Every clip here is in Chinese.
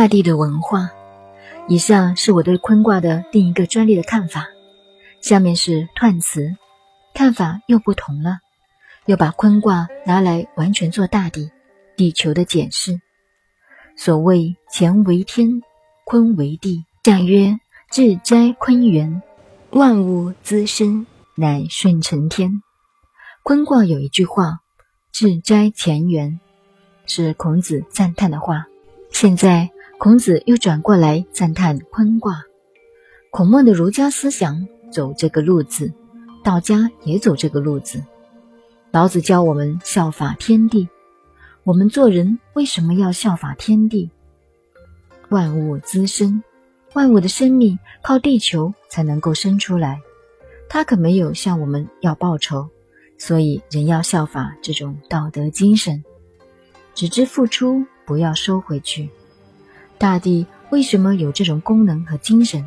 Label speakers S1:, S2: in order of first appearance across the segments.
S1: 大地的文化。以上是我对坤卦的另一个专利的看法。下面是断词，看法又不同了，又把坤卦拿来完全做大地、地球的解释。所谓乾为天，坤为地，象曰至斋坤元，万物滋生，乃顺承天。坤卦有一句话：“至斋乾元”，是孔子赞叹的话。现在。孔子又转过来赞叹坤卦，孔孟的儒家思想走这个路子，道家也走这个路子。老子教我们效法天地，我们做人为什么要效法天地？万物滋生，万物的生命靠地球才能够生出来，他可没有向我们要报酬，所以人要效法这种道德精神，只知付出，不要收回去。大地为什么有这种功能和精神？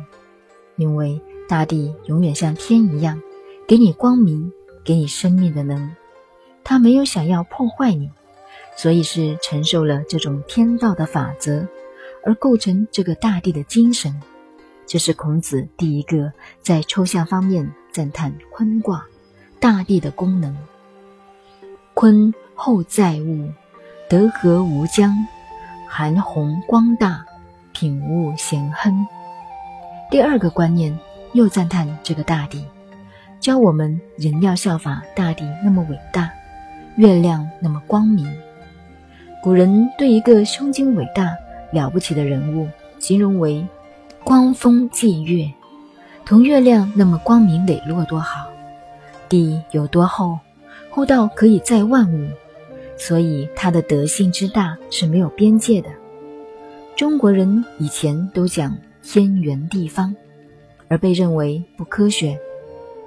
S1: 因为大地永远像天一样，给你光明，给你生命的能。它没有想要破坏你，所以是承受了这种天道的法则，而构成这个大地的精神。这是孔子第一个在抽象方面赞叹坤卦，大地的功能。坤厚载物，德和无疆。含宏光大，品物咸亨。第二个观念又赞叹这个大地，教我们人要效法大地那么伟大，月亮那么光明。古人对一个胸襟伟大、了不起的人物，形容为光风霁月，同月亮那么光明磊落多好。地有多厚，厚到可以载万物。所以，他的德性之大是没有边界的。中国人以前都讲天圆地方，而被认为不科学。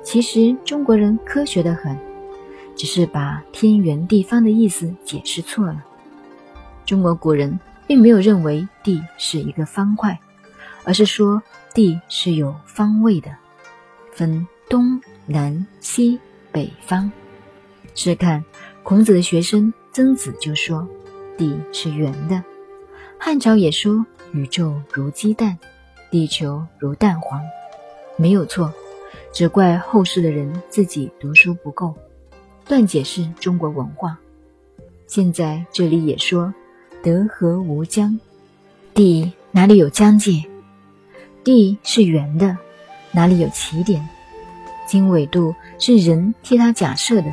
S1: 其实中国人科学的很，只是把天圆地方的意思解释错了。中国古人并没有认为地是一个方块，而是说地是有方位的，分东南西北方。试看。孔子的学生曾子就说：“地是圆的。”汉朝也说：“宇宙如鸡蛋，地球如蛋黄。”没有错，只怪后世的人自己读书不够，断解释中国文化。现在这里也说：“德和无疆，地哪里有疆界？地是圆的，哪里有起点？经纬度是人替他假设的。”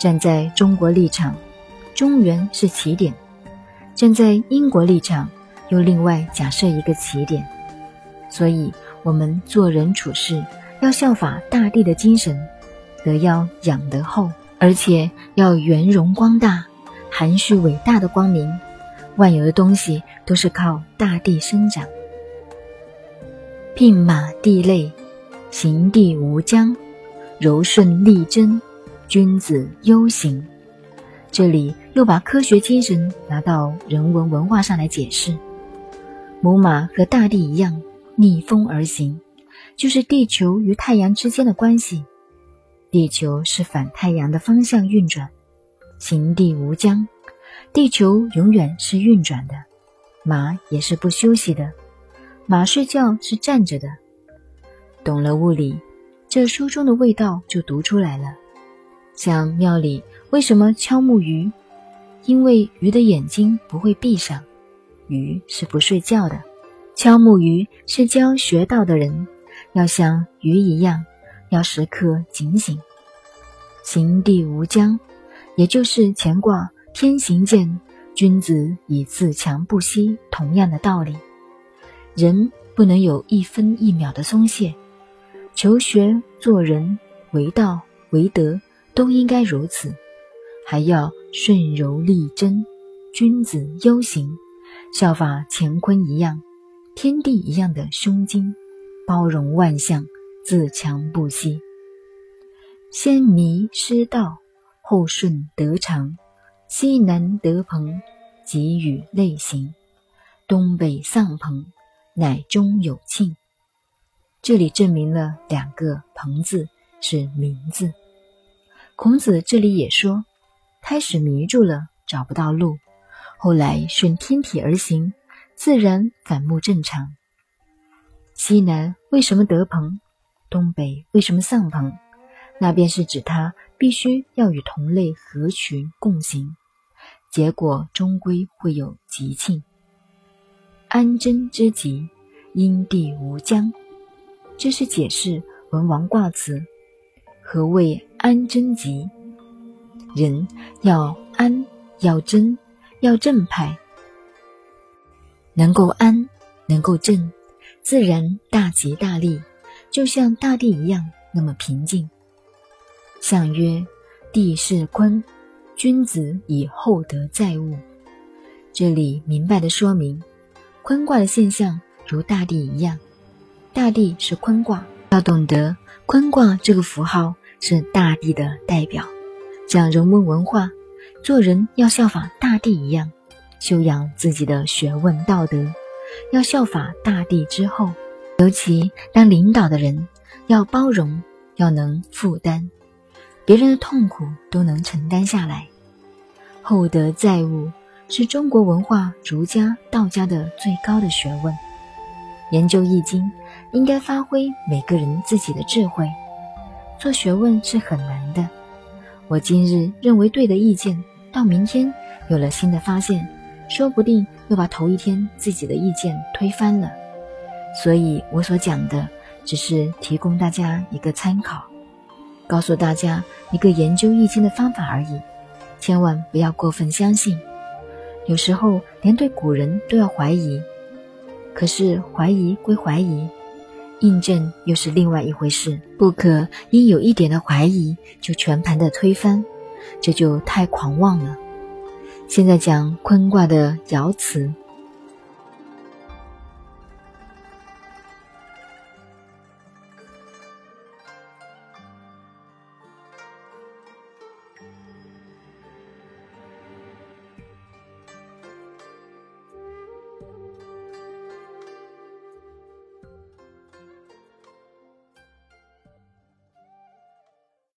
S1: 站在中国立场，中原是起点；站在英国立场，又另外假设一个起点。所以，我们做人处事要效法大地的精神，德要养得厚，而且要圆融光大、含蓄伟大的光明。万有的东西都是靠大地生长。牝马地类，行地无疆，柔顺利贞。君子忧行，这里又把科学精神拿到人文文化上来解释。母马和大地一样，逆风而行，就是地球与太阳之间的关系。地球是反太阳的方向运转，行地无疆，地球永远是运转的，马也是不休息的，马睡觉是站着的。懂了物理，这书中的味道就读出来了。像庙里为什么敲木鱼？因为鱼的眼睛不会闭上，鱼是不睡觉的。敲木鱼是教学道的人要像鱼一样，要时刻警醒。行地无疆，也就是乾卦天行健，君子以自强不息同样的道理。人不能有一分一秒的松懈，求学做人为道为德。都应该如此，还要顺柔力贞，君子忧行，效法乾坤一样，天地一样的胸襟，包容万象，自强不息。先迷失道，后顺得长，西南得朋，给予类行，东北丧朋，乃中有庆。这里证明了两个“朋”字是名字。孔子这里也说，开始迷住了，找不到路，后来顺天体而行，自然反目正常。西南为什么得朋？东北为什么丧朋？那便是指他必须要与同类合群共行，结果终归会有吉庆。安贞之吉，因地无疆。这是解释文王卦辞。何谓安贞吉？人要安，要贞，要正派，能够安，能够正，自然大吉大利，就像大地一样那么平静。相曰：地势坤，君子以厚德载物。这里明白的说明。坤卦的现象如大地一样，大地是坤卦，要懂得坤卦这个符号是大地的代表。讲人文文化，做人要效法大地一样，修养自己的学问道德，要效法大地之后。尤其当领导的人，要包容，要能负担，别人的痛苦都能承担下来，厚德载物。是中国文化、儒家、道家的最高的学问。研究易经，应该发挥每个人自己的智慧。做学问是很难的。我今日认为对的意见，到明天有了新的发现，说不定又把头一天自己的意见推翻了。所以我所讲的，只是提供大家一个参考，告诉大家一个研究易经的方法而已。千万不要过分相信。有时候连对古人都要怀疑，可是怀疑归怀疑，印证又是另外一回事。不可因有一点的怀疑就全盘的推翻，这就太狂妄了。现在讲坤卦的爻辞：